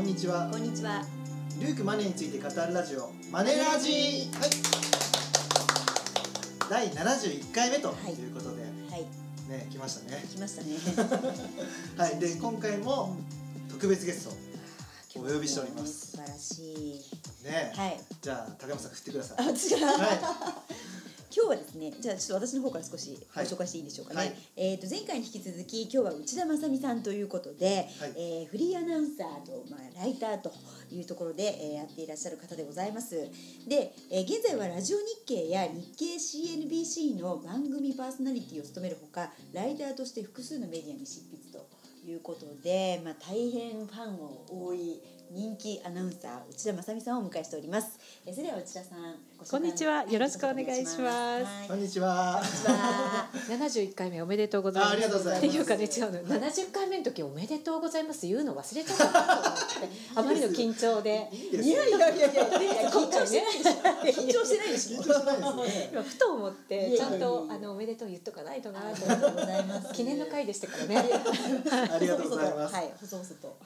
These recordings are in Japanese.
こんにちは。こんにちは。ルークマネーについて語るラジオマネラジはい。第71回目とはい。いうことで、はい、ね来ましたね。来ましたね。はい。で今回も特別ゲストお呼びしております。素晴らしい。ね、はい。じゃあ高山さん振ってくださあ、い私が、は今日はですね、じゃあちょっと私の方から少しごはい紹介していいでしょうかね。はいえっ、と前回に引き続き今日は内田正美さんということで、はいえーフリーアナウンサーとまあライターというところで、えーやっていらっしゃる方でございます。で、えー現在はラジオ日経や日経 CNBC の番組パーソナリティを務めるほか、ライターとして複数のメディアに執筆ということで、まあ大変ファンを多い人気アナウンサー内田正美さんをお迎えしております。えーそれでは内田さん、こんにちはよろしくお願いしますはいこんにちはこんにちは。71回目おめでとうございます。あありがとうございますっていうかね違うの。70回目の時おめでとうございます言うの忘れちゃったなと思って あまりの緊張で。いやいやいやいや緊張してないでしょ。緊張してないですよね今ふと思ってちゃんとあのおめでとう言っとかないとなとありがとうございます。記念の回でしたからね。ありがとうございますはい、細々と。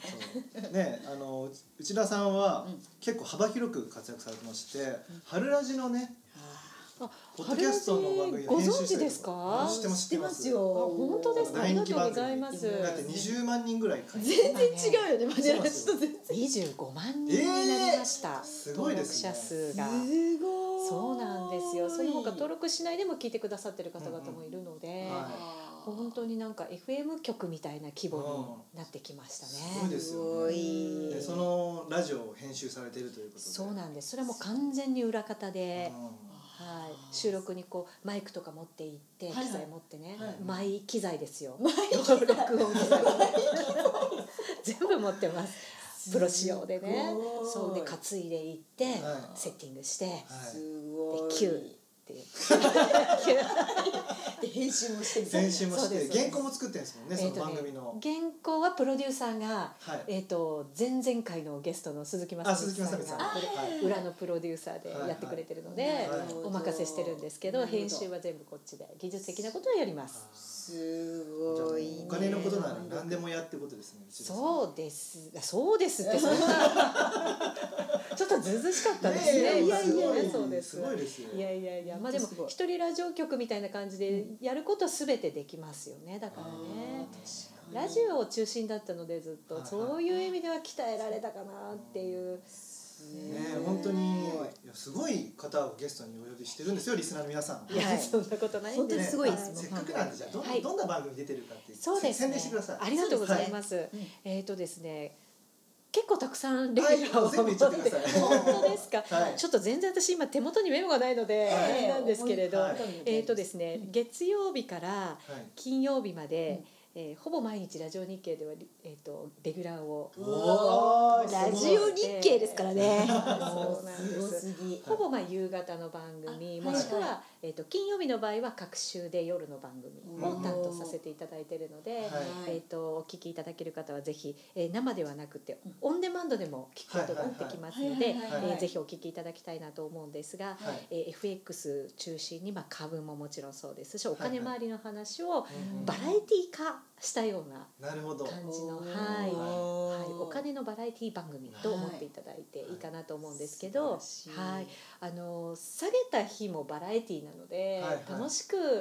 ねあの内田さんはうん結構幅広く活躍されてまして、春ラジのねあポッドキャストの番組ご存知ですか？知ってます知ってますあよ。本当ですか？ありがとうございまだす。って20万人ぐらい全然違うよね、マジラジと全然。25万人になりました。すごいですね登録者数が。すごい。そうなんですよ。その他登録しないでも聞いてくださってる方々もいるので、は本当になんか FM 局みたいな規模になってきましたすごいね。ですよねい。でそのラジオを編集されているということでそうなんです。それはもう完全に裏方で、うんはい、収録にこうマイクとか持って行って、機材持ってね、はい。マイ機材ですよ。録音機材。全部持ってます。プロ仕様でね。そう。で担いで行って、はい。セッティングして、はい。でキューっていう。で編集もしてみたいな。編集もしそうですて原稿も作ってるんですもんねそのえーとね番組の、原稿はプロデューサーが、はい。えっ、と前々回のゲストの鈴木雅あ美さん鈴木雅美さん。がはい。裏のプロデューサーでやってくれてるので、はいはい。お任せしてるんですけど編集は全部こっちで技術的なことはやります。すごい、ね。お金のことなら何でもやってことですねそうですあそうですってそんな ちょっとずうずうしかったですね。いやいすごいやそうです。すごいですよいやいやいやまあでも一人ラジオ局みたいな感じでやることはすべてできますよねだからね。ラジオを中心だったのでずっとそういう意味では鍛えられたかなっていう。ね。本当に。いやすごい方をゲストにお呼びしてるんですよリスナーの皆さん。いや、はい。そんなことないん本当にすごいですねせっかくなんでじゃあど,、はい。どんな番組出てるかってそうですね。宣伝してください。ありがとうございます。うん。えっ、とですね。結構たくさんレギュラーをはい。全部言ってください。本当ですか、はい。ちょっと全然私今手元にメモがないので、はい。なんですけれど、はい。えっ、とですね月曜日からはい。金曜日まで、えーほぼ毎日ラジオ日経ではリえっ、とレギュラーをラジオ日経ですからね。そうなんす。ごですすぎ。ほぼまあ夕方の番組あもしくは、はいはえー、と金曜日の場合は各週で夜の番組を担当させていただいているので、はい。えー、とお聞きいただける方はぜひ、えー生ではなくてオンデマンドでも聞くことができますのでぜひお聞きいただきたいなと思うんですが、はい。えー FX 中心に、まあ、株ももちろんそうですしお金回りの話をうん。バラエティー化したようななるほど。感じの、はい。はい、お金のバラエティ番組と思っていただいていいかなと思うんですけど、はい。らしい。あの下げた日もバラエティなので、はいはい。楽しく、うんうん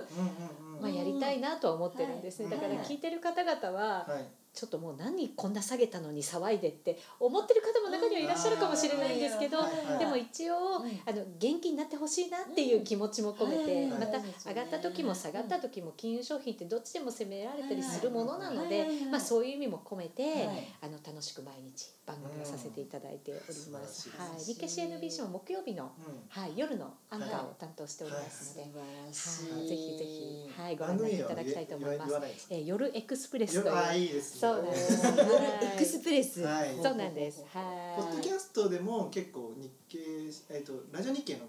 うんまあ、やりたいなとは思ってるんですね、はい。だから聞いてる方々は、はい。ちょっともう何こんな下げたのに騒いでって思ってる方も中にはいらっしゃるかもしれないんですけど、でも一応、うんあの元気になってほしいなっていう気持ちも込めて、うんまたはい上がった時も下がった時も金融商品ってどっちでも責められたりするものなのでまあそういう意味も込めて、はいあの楽しく毎日番組をさせていただいております。うんはい、日経 CNBC も木曜日の、うんはい、夜のアンカーを担当しておりますので。はい、ぜひぜひ、はい、ご覧いただきたいと思います。えー、夜エクスプレスという。そうなんです。夜はいエクスプレス。はいそうなんです。はい。ポッドキャストでも結構日経えっとラジオ日経の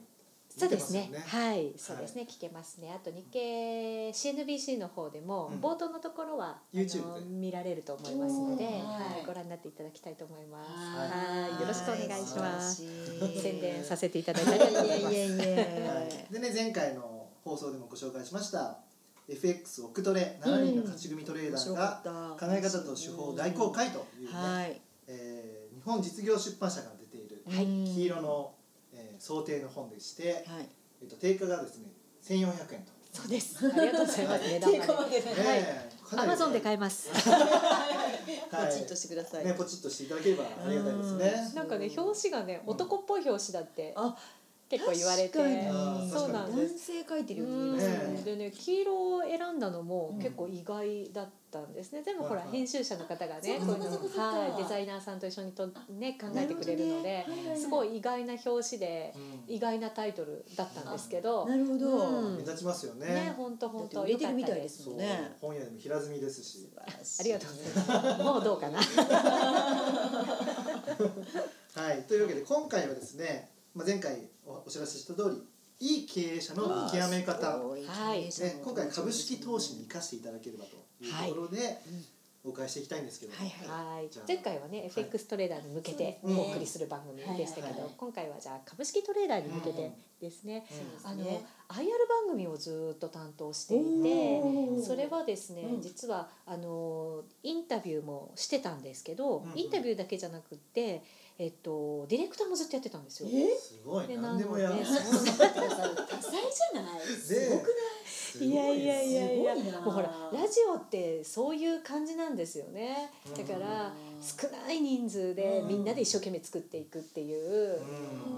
そうですね。はい、そうですね。聞けますね。あと日経 CNBC の方でも、うん。冒頭のところは、YouTube あので見られると思いますので、はい。はい、ご覧になっていただきたいと思います。はい。はい、よろしくお願いします。宣伝させていただいてありがとうございます。いやい。やいやはい、でね前回の放送でもご紹介しました FX オクトレ7人の勝ち組トレーダーが考え方と手法を大公開というね、はい。えー日本実業出版社から出ているはい。黄色の、えー想定の本でして、はい。えっと定価がですね1400円と。そうです。ありがとうございます。値段まででねえかなりね。アマゾンで買えます。はい。ポチッとしてください、ねポチッとしていただければありがたいですね。なんかね表紙がね男っぽい表紙だって。あ結構言われて。そうなんです。男性書いてるようにうん見えます。よねでね黄色を選んだのもうん。結構意外だったんですね、全部ほら編集者の方がねデザイナーさんと一緒にとね考えてくれるのですごい意外な表紙でうん。意外なタイトルだったんですけど。なるほど、うん。目立ちますよね。ね本当本当売れてるみたいですもんね。本屋でも平積みですし。ありがとうございます。もうどうかな。はい、というわけで今回はですね、まあ、前回おお知らせした通りいい経営者の見極め方、はい。ね、今回株式投資に生かしていただければというところでお伺いしていきたいんですけども、はいはい。はい。じゃあ。前回はね FX トレーダーに向けてお送りする番組でしたけどはいはい今回はじゃあ株式トレーダーに向けてですねうん。あのそうですね。IR 番組をずっと担当していてそれはですね、うん。実はあのインタビューもしてたんですけど、うんうん。インタビューだけじゃなくって、えっと、ディレクターもずっとやってたんですよ。え？すごいで何でもやる。多彩じゃない？すごくない？すごいやいやいやいや。すごいな。もうほらラジオってそういう感じなんですよね。だから少ない人数でみんなで一生懸命作っていくっていう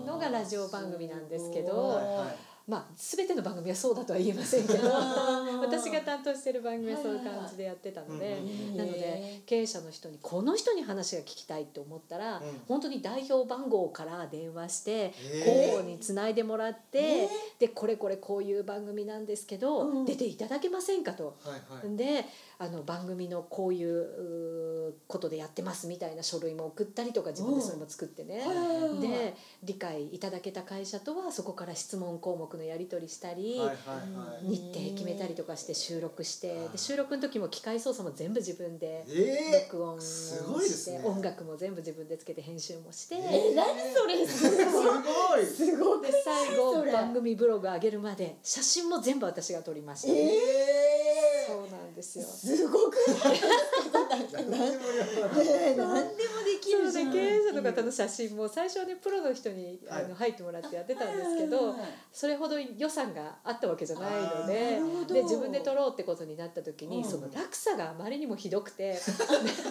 うんのがラジオ番組なんですけうん。どはいはいまあ全ての番組はそうだとは言えませんけどうん 私が担当してる番組はそういう感じでやってたのでうんなので経営者の人にこの人に話が聞きたいって思ったらうん。本当に代表番号から電話してえー。広報につないでもらってでこれこれこういう番組なんですけどうん。出ていただけませんかと。はいはい。であの番組のこういうことでやってますみたいな書類も送ったりとか自分でそれも作ってね。うん。で理解いただけた会社とはそこから質問項目のやり取りしたり、はいはいはい。日程決めたりとかして収録してで収録の時も機械操作も全部自分でえ録音をして、ね。音楽も全部自分でつけて編集もして。ー、え何それ？すごい。すごくで最後番組ブログ上げるまで写真も全部私が撮りました、えそうなんですよ。すごくない 何でもやるねえ何でもそうるじゃんで経営者の方の写真も最初はねプロの人にあはい。の入ってもらってやってたんですけど、それほど予算があったわけじゃないのでで自分で撮ろうってことになった時に、うん。その落差があまりにもひどくて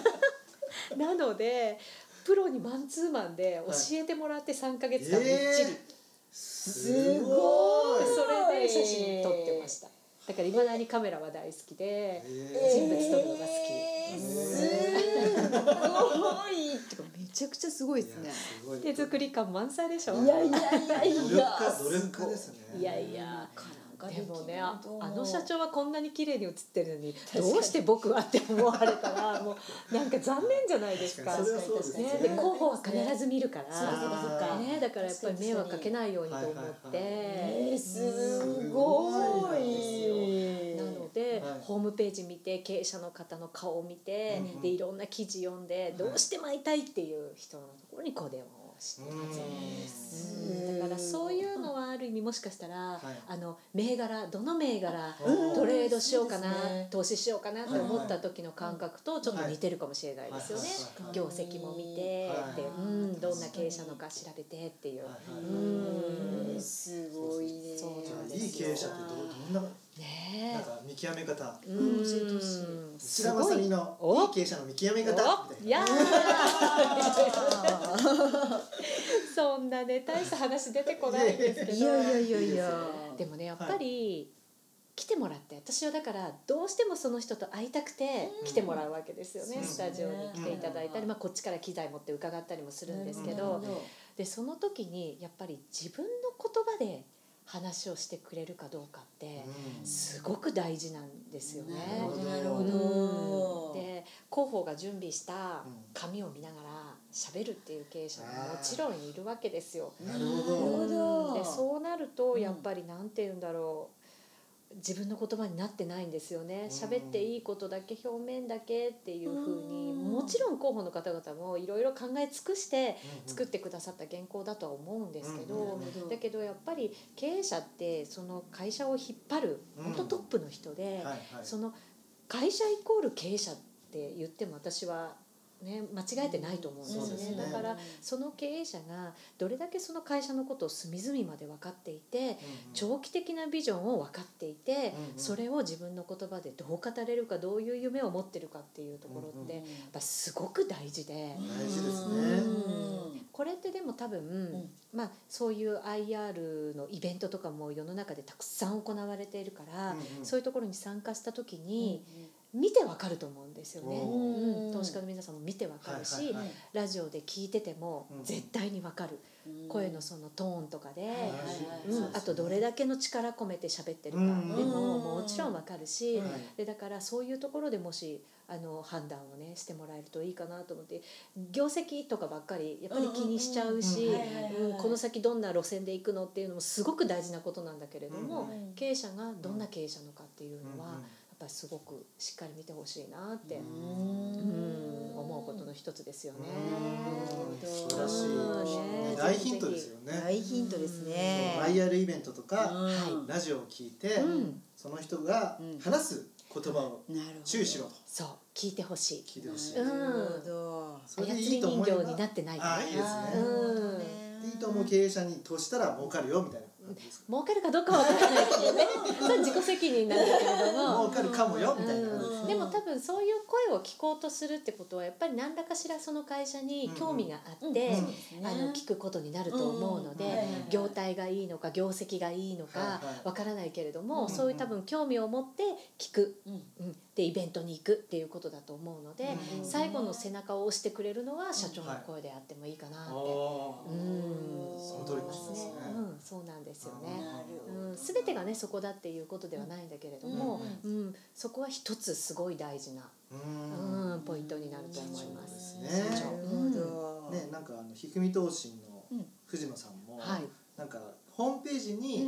なのでプロにマンツーマンで教えてもらって3か月間みっちり、えすごい。それで写真撮ってました。だからいまだにカメラは大好きで、え人物撮るのが好き。えー いてかめちゃくちゃすごい。ーですね手作り感満載でしょ？いやいやいやい努力や家努力家ですねいやいや。かでもねああの社長長はこんなに綺麗に写ってるのにどうして僕はって思われたらもうなんか残念じゃないですか。確かに。それは必ず見るから、ね、だからやっぱり迷惑かけないようにと思って、えー、すごいで、はい。ホームページ見て経営者の方の顔を見て、うんでいろんな記事読んでどうしても会いたいっていう人のところにこう電話をしてます。うん。だからそういうのはある意味もしかしたら、はい。あの銘柄どの銘柄うんトレードしようかな、ね。投資しようかなって思った時の感覚とちょっと似てるかもしれないですよね。はい。業績も見て、はい。でうん、どんな経営者のか調べてっていう。はい。はいうん。すごいね。いい経営者ってどどんなねなんか見極め方。え、うん。教えてほしいうん内田まさみのお？いい経営者の見極め方。みたいな。そんなね大した話出てこないんですけど。いやいやいやいや。でもねやっぱり、来てもらって私はだからどうしてもその人と会いたくて来てもらうわけですよね、うんスタジオに来ていただいたり、うん。まあ、こっちから機材持って伺ったりもするんですけなどるほでその時にやっぱり自分の言葉で話をしてくれるかどうかってうん。すごく大事なんですよね。なるほど。うん。どで広報が準備したうん。紙を見ながら喋るっていう経営者ももちろんいるわけですよ。なるほど。ほど。でそうなるとうん。やっぱりなんて言うんだろう自分の言葉になってないんですよね。うん。喋っていいことだけ表面だけっていうふうにうん。もちろん広報の方々もいろいろ考え尽くしてうん作ってくださった原稿だとは思うんですけうんどうんだけどやっぱり経営者ってその会社を引っ張るうん。本当トップの人でその会社イコール経営者って言っても私はね間違えてないと思うんですよねそうですね。だからその経営者がどれだけその会社のことを隅々まで分かっていて長期的なビジョンを分かっていて、うんうん。それを自分の言葉でどう語れるかどういう夢を持ってるかっていうところって、うんやっぱすごく大事で。大事ですね。うん。これってでも多分、まあ、そういう IR のイベントとかも世の中でたくさん行われているから、うんうん。そういうところに参加した時に見てわかると思うんですよね、おうん、投資家の皆さんも見てわかるし、はいはいはい。ラジオで聞いててもうん。絶対にわかる、声のそのトーンとかで、はいはいうん、あとどれだけの力込めて喋ってるか。でうん。ももちろんわかるし、はい。でだからそういうところでもしあの判断をねしてもらえるといいかなと思って業績とかばっかりやっぱり気にしちゃうしこの先どんな路線で行くのっていうのもすごく大事なことなんだけれども、うん経営者がどんな経営者のかっていうのは、うんぱりすごくしっかり見てほしいなって、ううん思うことの一つですよね。うん。素晴らしい。うんね大ヒントですよね。大ヒントですね。そう IR イベントとかはいラジオを聞いてうん。その人が話す言葉をなるほど。注意しろと。そう。聞いてほしい。聞いてほしい。うんなるほど。それで操りいいと思えば人形になってないから。あいいですね。いいと思う経営者に投資したら儲かるよみたいな儲かるかどうかは分からないけどね。それは自己責任なんだけれども。儲かるかもよみたいなうんでも多分そういう声を聞こうとするってことはやっぱり何らかしらその会社に興味があって、あの聞くことになると思うので、業態がいいのか業績がいいのかはいはい。わからないけれども、うん。そういう多分興味を持って聞く、うん。うん、でイベントに行くっていうことだと思うので、うん。最後の背中を押してくれるのは社長の声であってもいいかなって、うん。その通りですね。うん、そうなんですよね。うん、全てがねそこだっていうことではないんだけれども、うんそこは一つすごい大事な、うん。うん、ポイントになると思います。そうね。なんかあのひふみ投信のうん。藤野さんもはい、なんかホームページうんに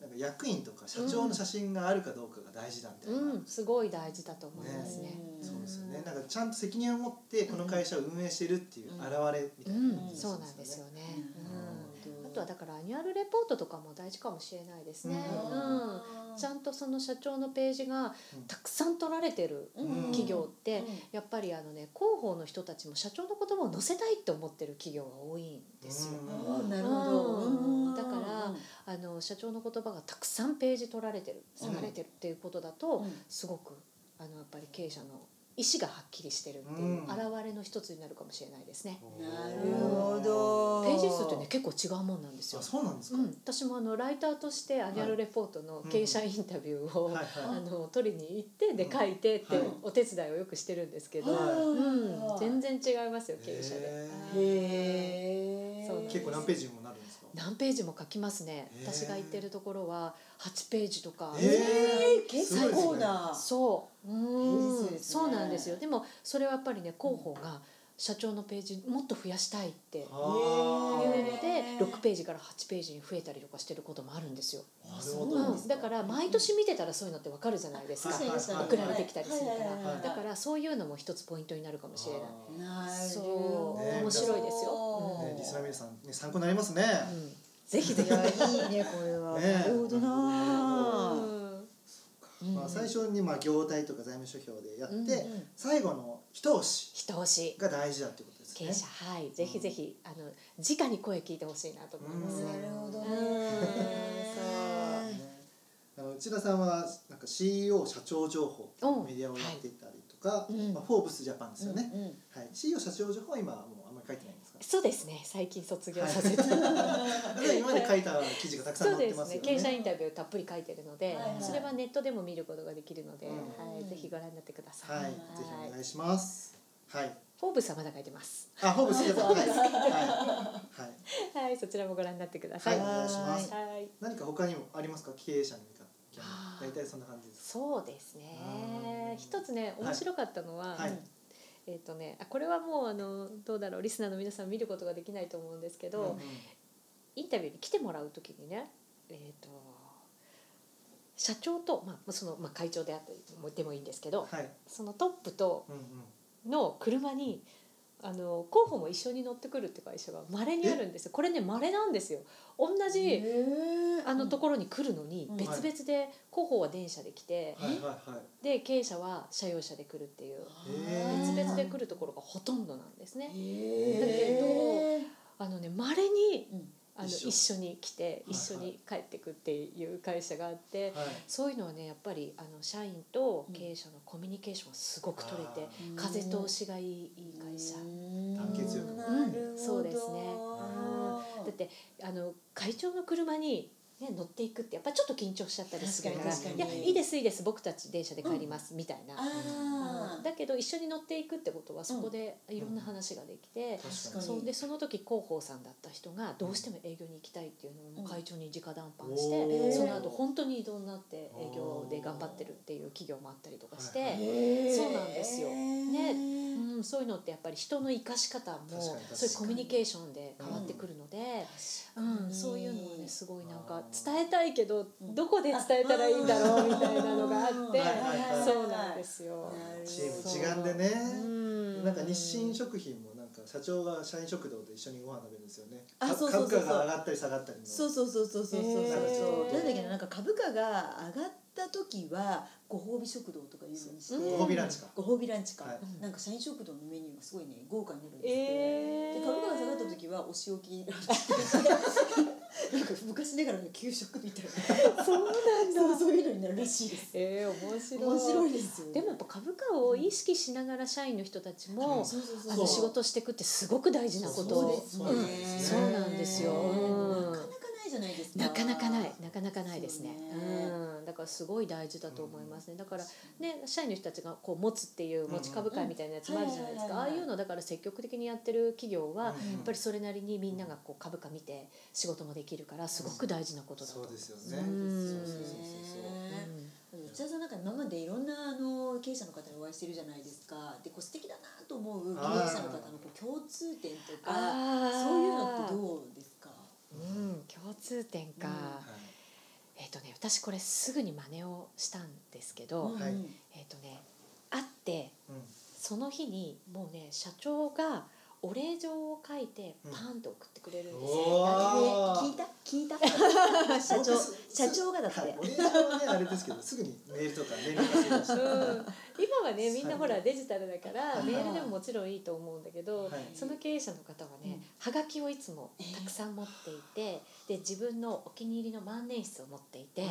なんか役員とか社長の写真があるかどうかが大事だみたいな、うん、すごい大事だと思いますね。うん。そうですよね。なんかちゃんと責任を持ってこの会社を運営してるっていう表れみたうんいな感じ、ですそうなんですよね。とはだからアニュアルレポートとかも大事かもしれないですね。うん、ちゃんとその社長のページがたくさん取られてるうん企業って、やっぱりあのね広報の人たちも社長の言葉を載せたいって思ってる企業が多いんですよ。なるほど。うん。だからあの社長の言葉がたくさんページ取られてるうん。されてるっていうことだと、うん。すごくあのやっぱり経営者の意思がはっきりしてるっていううん現れの一つになるかもしれないですね。なるほど。ページ数ってね結構違うもんなんですよあ。そうなんですか、うん、私もあのライターとしてアニュアルレポートの経営者インタビューを、あの取りに行ってで書いてってはいお手伝いをよくしてるんですけど、全然違いますよ経営者で。へえ。そう結構何ページにも何ページも書きますね。へー。私が行ってるところは8ページとか、へー。えー結構な。そう。うん。ね。そうなんですよ。でもそれはやっぱりね広報が社長のページもっと増やしたいっていうあのー。で6ページから8ページに増えたりとかしてることもあるんですよ、だから毎年見てたらそういうのってわかるじゃないですか。送られてきたりするから。だからそういうのも一つポイントになるかもしれない、面白いですよ。ーねリスナーの皆さん、ね、参考になりますね、うん、ぜひぜひ。いやいいねこれは。ね。なるほどな。うんまあ、最初にまあ業態とか財務諸表でやって、うんうん。最後の一押し一押し。が大事だってことですね。経営者。はい。ぜひぜひあの直に声聞いてほしいなと思います。ね。なるほどうん。ね。ね。あの内田さんはなんか CEO 社長情報メディアをやっていたりとか、まあ、フォーブスジャパンですよね、うんうん。はい、CEO 社長情報は今はもうあんまり書いてないそうですね。最近卒業させて、で 今まで書いた記事がたくさん載ってますすよね。ね経営者インタビューたっぷり書いてるので、はいはい。それはネットでも見ることができるので、うん。はい、ぜひご覧になってください。はい、ぜひお願いします。はい。フォーブスはまだ書いてます。あフォーブスはい はい、はい。はい、そちらもご覧になってくださ。はい。い、お願いします。はい。何か他にもありますか？経営者の見方あー。大体そんな感じですそうですね。一つね面白かったのは、はいえっ、とねあこれはもうあのどうだろうリスナーの皆さん見ることができないと思うんですけど、うんうん。インタビューに来てもらう時にね、えー、と社長と、まあ、その、まあ、会長であってもでもいいんですけどはい。そのトップとうんうん。の車にあの候補も一緒に乗ってくるって会社が稀にあるんですよ。これね稀なんですよ。同じあのところに来るのにうん別々で候補は電車で来てで経営者は車用車で来るっていうへ別々で来るところがほとんどなんですね。へあのね稀にあの一緒。に来てはい一緒に帰ってくっていう会社があってはい。そういうのはねやっぱりあの社員と経営者のコミュニケーションがすごく取れてうん。風通しがいいいい会社。団結力なるほどうん。そうですね。だってあの会長の車に、ね、乗っていくってやっぱちょっと緊張しちゃったりするから確かに。いやいいですいいです僕たち電車で帰ります、みたいな。あうんだけど一緒に乗っていくってことはそこでいろんな話ができて、確かに。そう。でその時広報さんだった人がどうしても営業に行きたいっていうのを会長に直談判して、おー。その後本当に異動になって営業で頑張ってるっていう企業もあったりとかして、そうなんですよ。ね。うん、そういうのってやっぱり人の生かし方もそういうコミュニケーションで変わってくるので、うん。そういうのはねすごいなんか伝えたいけどどこで伝えたらいいんだろうみたいなのがあってそうなんですよ。チーム違んでね。うん。なんか日清食品もなんか社長が社員食堂で一緒にご飯食べるんですよね。かあそうそうそうそう。株価が上がったり下がったりの。そうそうそうそうそうそうそう、なんだっけななんか株価が上がった時はご褒美食堂とかいうのにして、う。んご褒美ランチか。ご褒美ランチか、はい。なんか社員食堂のメニューがすごいね豪華になるんですって、えー。で株価が下がった時はお仕置き なんか昔ながらの給食みたいな。そうなんそうそういうのになるらしいです。えー、面白い。面白いですよ。でもやっぱ株価を意識しながら社員の人たちも、あの仕事していくってすごく大事なこと。そうですね、うんそうなんですよ。うん。なかなかないじゃないですか。なかなかない。なかなかないですね。そうね。うん、だからすごい大事だと思いますね。だからね社員の人たちがこう持つっていう持ち株会みたいなやつもあるじゃないですか。ああいうのだから積極的にやってる企業は、やうん。っぱりそれなりにみんながこう株価見て仕事もできるからすごく大事なことだと。そうですよね。うんそうそうそうそう内田さんなんか今までいろんなあの経営者の方にお会いしてるじゃないですか。でこう素敵だなと思う経営者の方のこう共通点とかそういうのってどうですか？うん、共通点か、うん。えっ、とね私これすぐに真似をしたんですけど、はいうん。えっ、とね会ってうん。その日にもうね社長がお礼状を書いてうん。パンって送ってくれるんですおよ。ー聞いた？聞いた？社長社長がだって。はいお姉ちゃんはねあれですけどすぐにメールとか連絡がするましたうん。今はねみんなほらデジタルだからはい。メールでももちろんいいと思うんだけど、はい。その経営者の方はね、はがきをいつもたくさん持っていてで自分のお気に入りの万年筆を持っていて、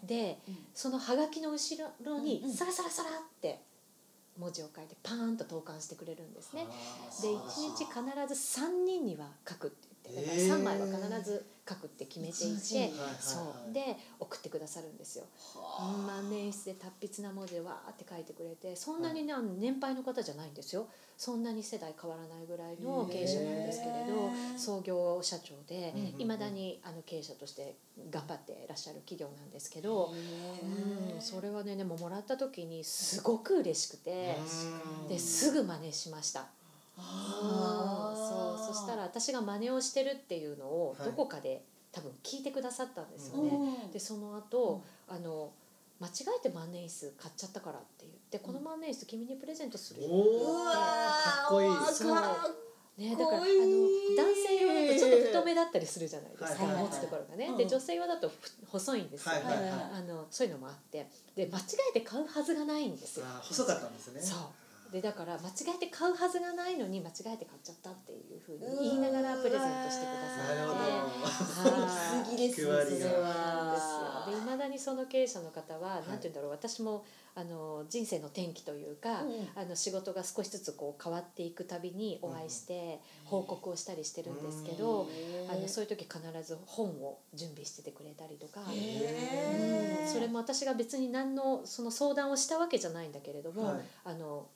うん。でうん。そのはがきの後ろにうんうん。サラサラサラって文字を書いてパーンと投函してくれるんですね。で1日必ず3人には書くって言ってだから3枚は必ず書くって決めていて、そうで送ってくださるんですよ。万年筆で達筆な文字でわーって書いてくれてそんなにね年配の方じゃないんですよ。そんなに世代変わらないぐらいの経営者なんですけれど創業社長でうんいまだにあの経営者として頑張っていらっしゃる企業なんですけど。うん、それはねでももらった時にすごく嬉しくてうんですぐ真似しました。そうそしたら私が真似をしてるっていうのをはい。どこかで多分聞いてくださったんですよね。うん。でその後、あの間違えて万年筆買っちゃったからって言って、この万年筆君にプレゼントするよって言ってかっこいい。そう。ね、だからあの男性用だとちょっと太めだったりするじゃないですか、持つところがね、うん。で女性用だとふ細いんですよ、あのそういうのもあって。で間違えて買うはずがないんですよ。細かったんですね。そうでだから間違えて買うはずがないのに間違えて買っちゃったっていうふうに言いながらプレゼントしてくださって。すい。まだにその経営者の方は、いなんて言うんだろう私もあの人生の転機というか、うん。あの仕事が少しずつこう変わっていくたびにお会いして報告をしたりしてるんですけど、あのそういう時必ず本を準備しててくれたりとか。うん。それも私が別に何のその相談をしたわけじゃないんだけれども、はい。あの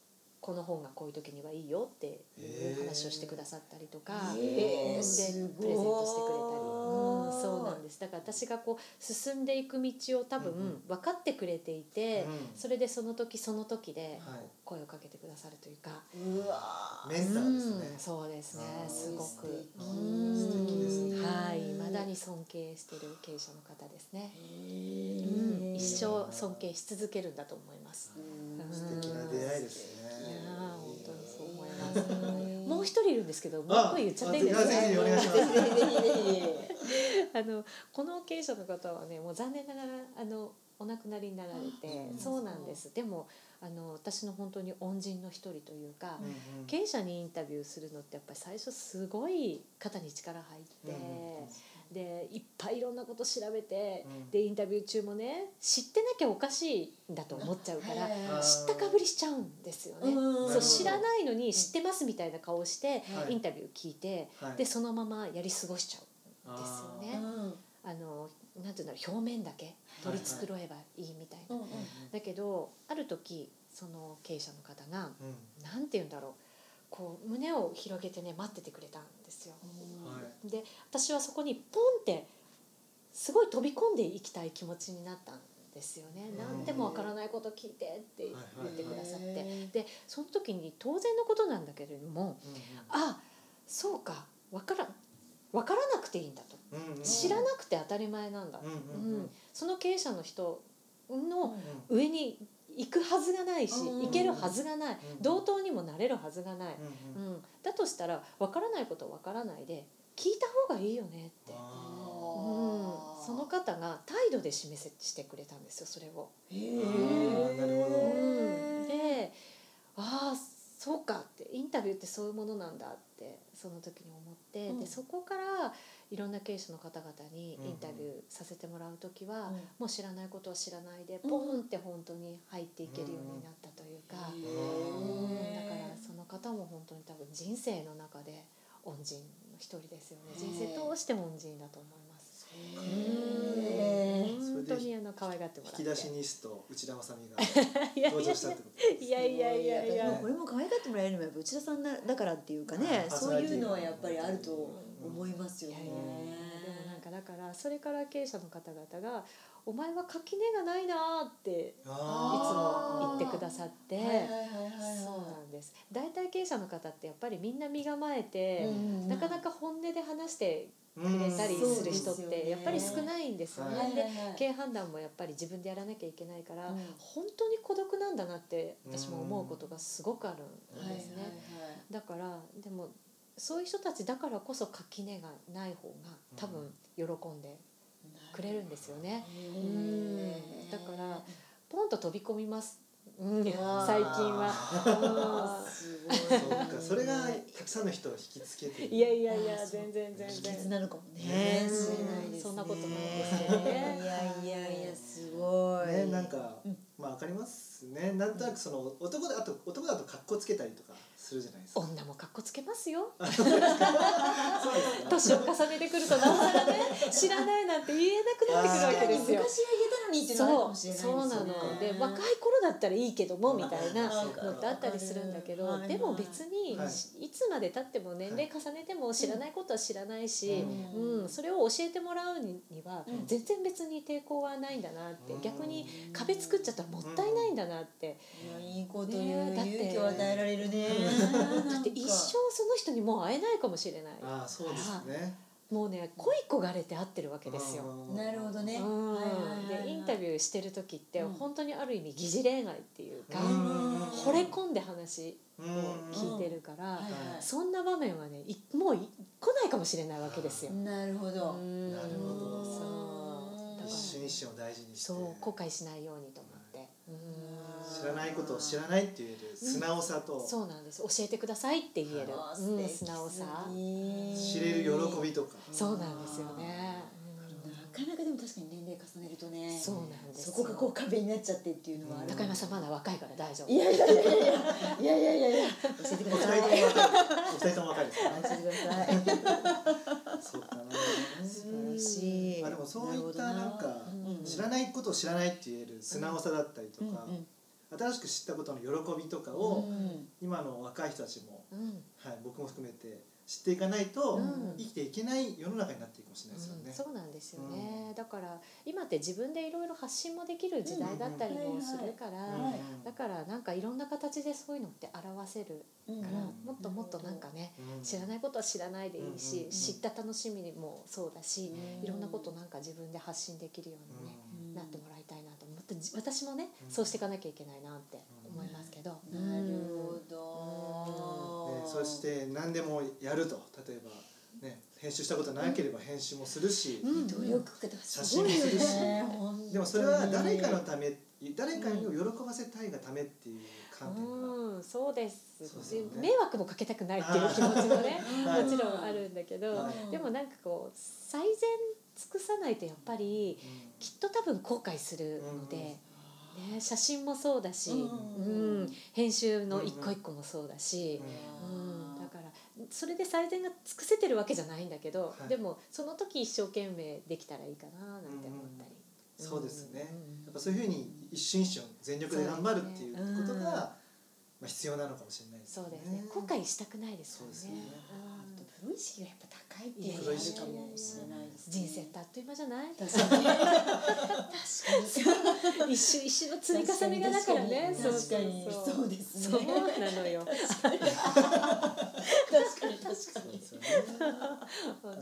この本がこういう時にはいいよっていう話をしてくださったりとか、へー。でプレゼントしてくれたり、うん、そうなんです。だから私がこう進んでいく道を多分うんうん。分かってくれていて、うん。それでその時その時ではい。声をかけてくださるというか、うわメンターですね。うんそうですね。すごく。素敵ですね。はい。未だに尊敬してる経営者の方ですね、へうん、ー一生尊敬し続けるんだと思います、うん素敵な出会いですねいやー本当にそう思います。もう言うんですけどもう一個言っちゃっていいですか？あ のこの経営者の方はねもう残念ながらあのお亡くなりになられてうんそうなんです。でもあの私の本当に恩人の一人というか、うんうん。経営者にインタビューするのってやっぱり最初すごい肩に力入って、でいっぱいいろんなこと調べて、うん。でインタビュー中もね知ってなきゃおかしいんだと思っちゃうから、知ったかぶりしちゃうんですよね。うん。そう知らないのに知ってますみたいな顔をして、はい。インタビュー聞いて、はい。でそのままやり過ごしちゃうんですよね。うんあのなんていうんだろう表面だけ取り繕えばいいみたいな。だけどある時その経営者の方がうん。なんて言うんだろうこう胸を広げてね待っててくれたんですよ。はい。で私はそこにポンってすごい飛び込んでいきたい気持ちになったんですよね。うん。何でもわからないこと聞いてって言ってくださって、へでその時に当然のことなんだけれどもうんあそうかわからわからなくていいんだと。うんうん知らなくて当たり前なんだ、うんうんうんうん。その経営者の人のうん。上に行くはずがないし、うん。行けるはずがない、うん。同等にもなれるはずがない、うんだとしたらわからないことはわからないで聞いた方がいいよねって、あうん、その方が態度で示せしてくれたんですよそれを。へー。なるほど。うん、でああそうか。っビューってそういうものなんだってその時に思って、うんでそこか。らいろんな経営者の方々にインタビューさせてもらう時は、うんもう知らないことは知らないでポンって本当に入っていけるようになったというか、うんだか。らその方も本当に多分人生の中で恩人の一人ですよね人生通して恩人だと思います。へーうん本当にあの可愛がってもらって。引き出しニスト内田まさみが いやいや登場したってことですいやいやいやいや。これも可愛がってもらえるのはやっぱ内田さんだだからっていうかねあそういうのはやっぱりあると思いますよいやねいやいやでもなんかだからそれから経営者の方々が「お前は垣根がないな」っていつあも言ってくださって。そうなんです。大体経営者の方ってやっぱりみんな身構えて、うんなかなか本音で話してーくれたりうんする人ってやっぱり少ないんですよね。はいで経営判断もやっぱり自分でやらなきゃいけないから、うん本当に孤独なんだなって私も思うことがすごくあるんですね。だからでもそういう人たちだからこそ垣根がない方が多分喜んでくれるんですよね。うんだからポンと飛び込みます。うん、最近は。すそうかそれがたくさんの人を引きつけてる。いやいやいや全然全秘然。訣なのかもね。そんなことないですけどね。いやいやいやすごい。ねなんかうん。まあわかりますね。なんとなくその男だあと男だと格好つけたりとかするじゃないですか。女も格好つけますよ。年を重ねてくるとなおさらね知らないなんて言えなくなってくるわけですよ。昔は言えたのにっていうのはあるかもしれないですよね。そうなの。で若い頃だったらいいけどもみたいななんか。のってあったりするんだけどでも別にはい。いつまでたっても年齢重ねても知らないことは知らないし、うんうん、それを教えてもらうにはうん。全然別に抵抗はないんだなってうん。逆に壁作っちゃったらもったいないんだなって。いやいいこと言う。ね勇気を与えられるね だって一生その人にもう会えないかもしれない。ああそうですね。もうね恋焦がれて会ってるわけですよ。なるほどね。うん。はいはいはいはい。でインタビューしてる時ってうん。本当にある意味疑似恋愛っていうか、うん。惚れ込んで話をうん聞いてるから、そんな場面はねいもうい来ないかもしれないわけですよ。なるほど。うん。なるほど。そう。だから一瞬一瞬を大事にして。そう後悔しないようにと思って。うん知らないことを知らないって言える素直さと、うん、そうなんです。教えてくださいって言える、うん、素直さ。知れる喜びとか。そうなんですよね、なかなかでも確かに年齢重ねるとねそうなんですそこがこう壁になっちゃってっていうのは、うん、高山さんまだ若いから大丈夫。いやいやいやいや。いやいやいや教えてください。お二人とも若い。です教えてください。そうだな素晴らしい、まあ、でも。そういったなんか知らないことを知らないって言える素直さだったりとか、うんうん。新しく知ったことの喜びとかうをん。今の若い人たちも、うん。はい、僕も含めて知っていかないとうん。生きていけない世の中になっていくかもしれないですよね。うん。そうなんですよね、だから今って自分でいろいろ発信もできる時代だったりもするから、だからなんかいろんな形でそういうのって表せるうんから、うん。もっともっとなんかね、うん。知らないことは知らないでいいし、うんうんうん知った楽しみもそうだし、うん。いろんなことなんか自分で発信できるようにね、うん。なってもらいたいな私もね、うん。そうしていかなきゃいけないなって思いますけど。なるほど。ねそして何でもやると。例えばね編集したことなければ編集もするし、うん。努力家だ写真もするし。本当に。でもそれは誰かのため誰かに喜ばせたいがためっていう観点から、うん、そうです。そうですよね。迷惑もかけたくないっていう気持ちもねはい。もちろんあるんだけど、はい。でもなんかこう最善尽くさないとやっぱりきっと多分後悔するので、ね、写真もそうだし、うんうん編集の一個一個もそうだし、うんだからそれで最善が尽くせてるわけじゃないんだけど、はい。でもその時一生懸命できたらいいかななんて思ったり。そうですね、うんやっぱそういうふうに一瞬一瞬全力で頑張るっていうことが、まあ、必要なのかもしれないですそうねですね。後悔したくないですよねそうですよねうんプロ意識がやっぱ高いっていう。のがあるかもしれないですね人生ってあっという間じゃない？確かに。確かに。一瞬一瞬の積み重ねがだからね。確かに。そうですね。そうなのよ確かに確かそうにですよね。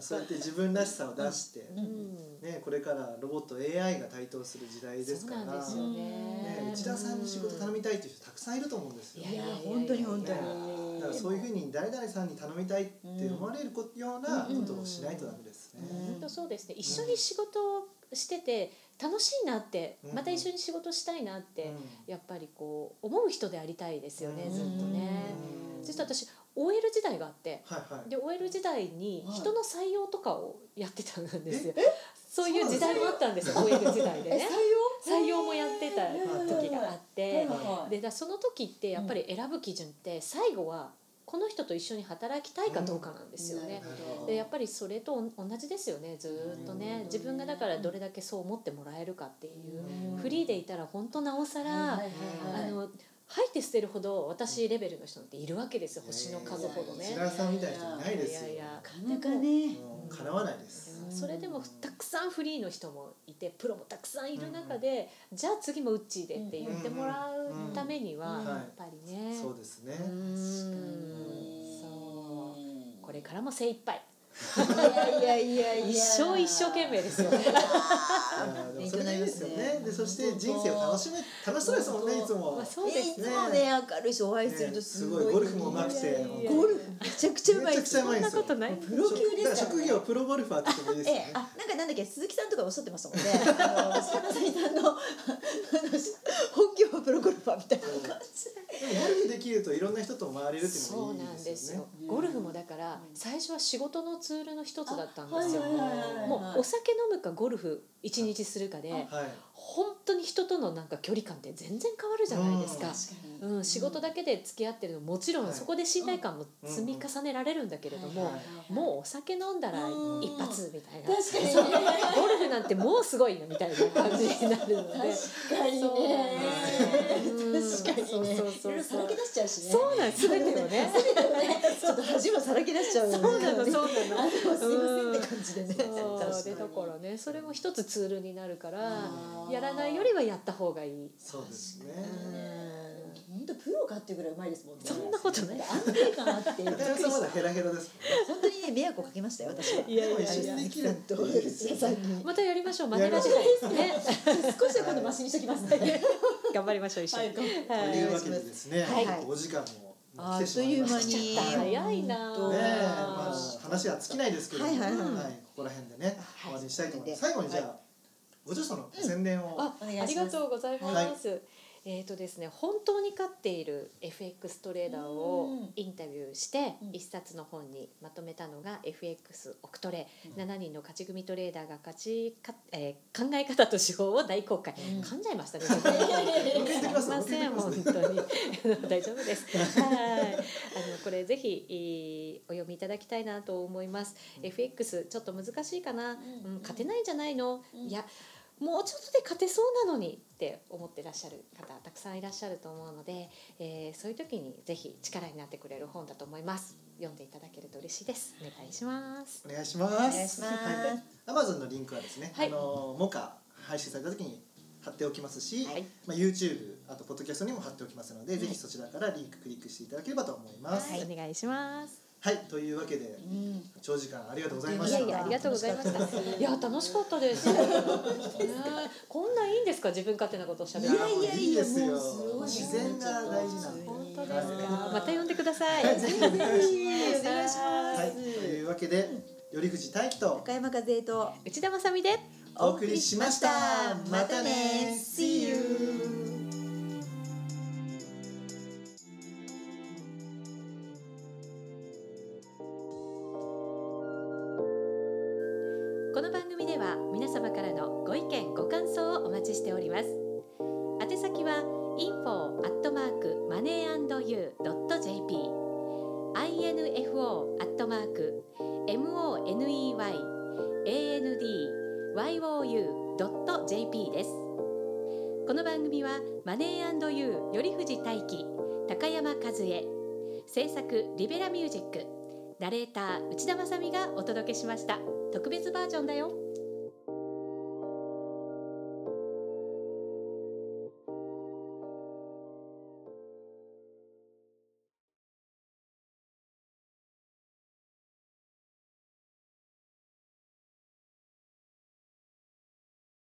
そうやって自分らしさを出して、うん。ね、これからロボット AI が台頭する時代ですそうからなんですよね。ね、内田さんに仕事頼みたいっていう人たくさんいると思うんですよ。いや本当に本当ねにだからそういうふうに誰々さんに頼みたいって思われるこようなことをしないとダメですね。本当そうですね。一緒に仕事をしてて楽しいなってうん。また一緒に仕事したいなってうん。やっぱりこう思う人でありたいですよねうん。ずっとね。うん。そして私 OL 時代があってはいはい。で OL 時代にはい。人の採用とかをやってたんですよ。えそういう時代もあったんですよ OL 時代でね。え採用？もやってた時があっはいてはい。でだその時ってやっぱり選ぶ基準って最後はこの人と一緒に働きたいかどうかなんですよね。なるほど。でやっぱりそれと同じですよねずーっとね。うん。自分がだからどれだけそう思ってもらえるかっていううん。フリーでいたら本当なおさらはいはいはい。あの吐いて捨てるほど私レベルの人っているわけですよ星の数ほどね。内。田さんみたいな人いないですよ。いやいやいやなかなかねもう叶わないです。それでもたくさんフリーの人もいてプロもたくさんいる中で、じゃあ次もウッチーでって言ってもらうためにはうんやっぱりね、そうですね。うん。そう。これからも精一杯いやいやいや一生一生懸命ですよいやでもそれがいいですよね。でそして人生を楽しめ楽しそうですもんねいつも。まあそうですいつもね明るいしお会いするとすごい。ねすごいゴルフも上手くていやいやいや。ゴルフめちゃくちゃうまいめちゃくちゃうまいそんな。ことないプロ級ですからね。職業プロゴルファーって言ってもいいですよね。ええ、あなんかなんだっけ鈴木さんとかおっしゃってましたもんね。あの坂谷さんのあの本業はプロゴルファーみたいな感じもゴルフできるといろんな人と回れるっていうのそうなんがいいでよね。ですすよ。ゴルフもだから最初は仕事のツールの一つだったんですよ。もうお酒飲むかゴルフ一日するかではい。本当に人とのなんか距離感って全然変わるじゃないですか。確かに。うん、仕事だけで付き合ってるのもちろんはい。そこで信頼感も積み重ねられるんだけれども、はいもうお酒飲んだらうん一発みたいな、確かにね。ゴルフなんてもうすごいなみたいな感じになるので。確かにそうねうん確かにね。そうそうそうろさらけ出しちゃうしね。そうなんです全てを ね。ちょっと恥もさらけ出しちゃうよね。そうなのそうなの。あでもすいませんって感じでね。そうでだからね。それも一つツールになるからやらないよりはやった方がいい。そうですね。本当プロかっていうぐらいうまいですもんね。そんなことない。安定感あってびっくり中田さんまだヘラヘラです本当にね迷惑をかけましたよ私は。いやいやいや。一緒にできる。またやりましょう。マネラジオね。少しは今度マシにしときますね。頑張りましょう一緒に。はい。というわけでですね、はい。お時間もあっという間に。早いな話は尽きないですけれども、はいはいはい。ここら辺でね、はい。終わりにしたいと思います。は最後にじゃあ、ご著書の宣伝を、ありがとうございます。えっ、とですね本当に勝っている FX トレーダーをうんインタビューしてうん。一冊の本にまとめたのが FX オクトレ7人の勝ち組トレーダーが勝ちか、えー考え方と手法を大公開、うん。噛んじゃいましたね。す。すいません本当に。大丈夫です。はい。あのこれぜひえーお読みいただきたいなと思います。FX ちょっと難しいかな、うん。うん、勝てないんじゃないの、うん。いやもうちょっとで勝てそうなのにって思ってらっしゃる方たくさんいらっしゃると思うので、えーそういう時にぜひ力になってくれる本だと思います。読んでいただけると嬉しいです。お願いします。お願いします。お願いします。はい。Amazon のリンクはですね、はい。あのモカ配信された時に貼っておきますし、はい。まあ YouTube あとポッドキャストにも貼っておきますので、ぜひそちらからリンククリックしていただければと思います。はい。お願いしますはい、というわけでうん。長時間ありがとうございまいした。やいやありがとうございました。いや楽しかったです。ねこんないいんですか？自分勝手なことをしゃべるいやいやいやいいですよ。もうすごい自然が大事なんで。本当ですか、はい。また呼んでください。はいぜひお願いします。はい、というわけで頼藤大樹と高山和恵と内田まさみで。お送りしました。またね。See you 様からのご意見ご感想をお待ちしております。宛先は info アットマークマネー &you.jp info アットマーク moneyandyou.jp です。この番組はマネー&ユー頼藤大輝高山和恵制作リベラミュージックナレーター内田まさみがお届けしました。特別バージョンだよ。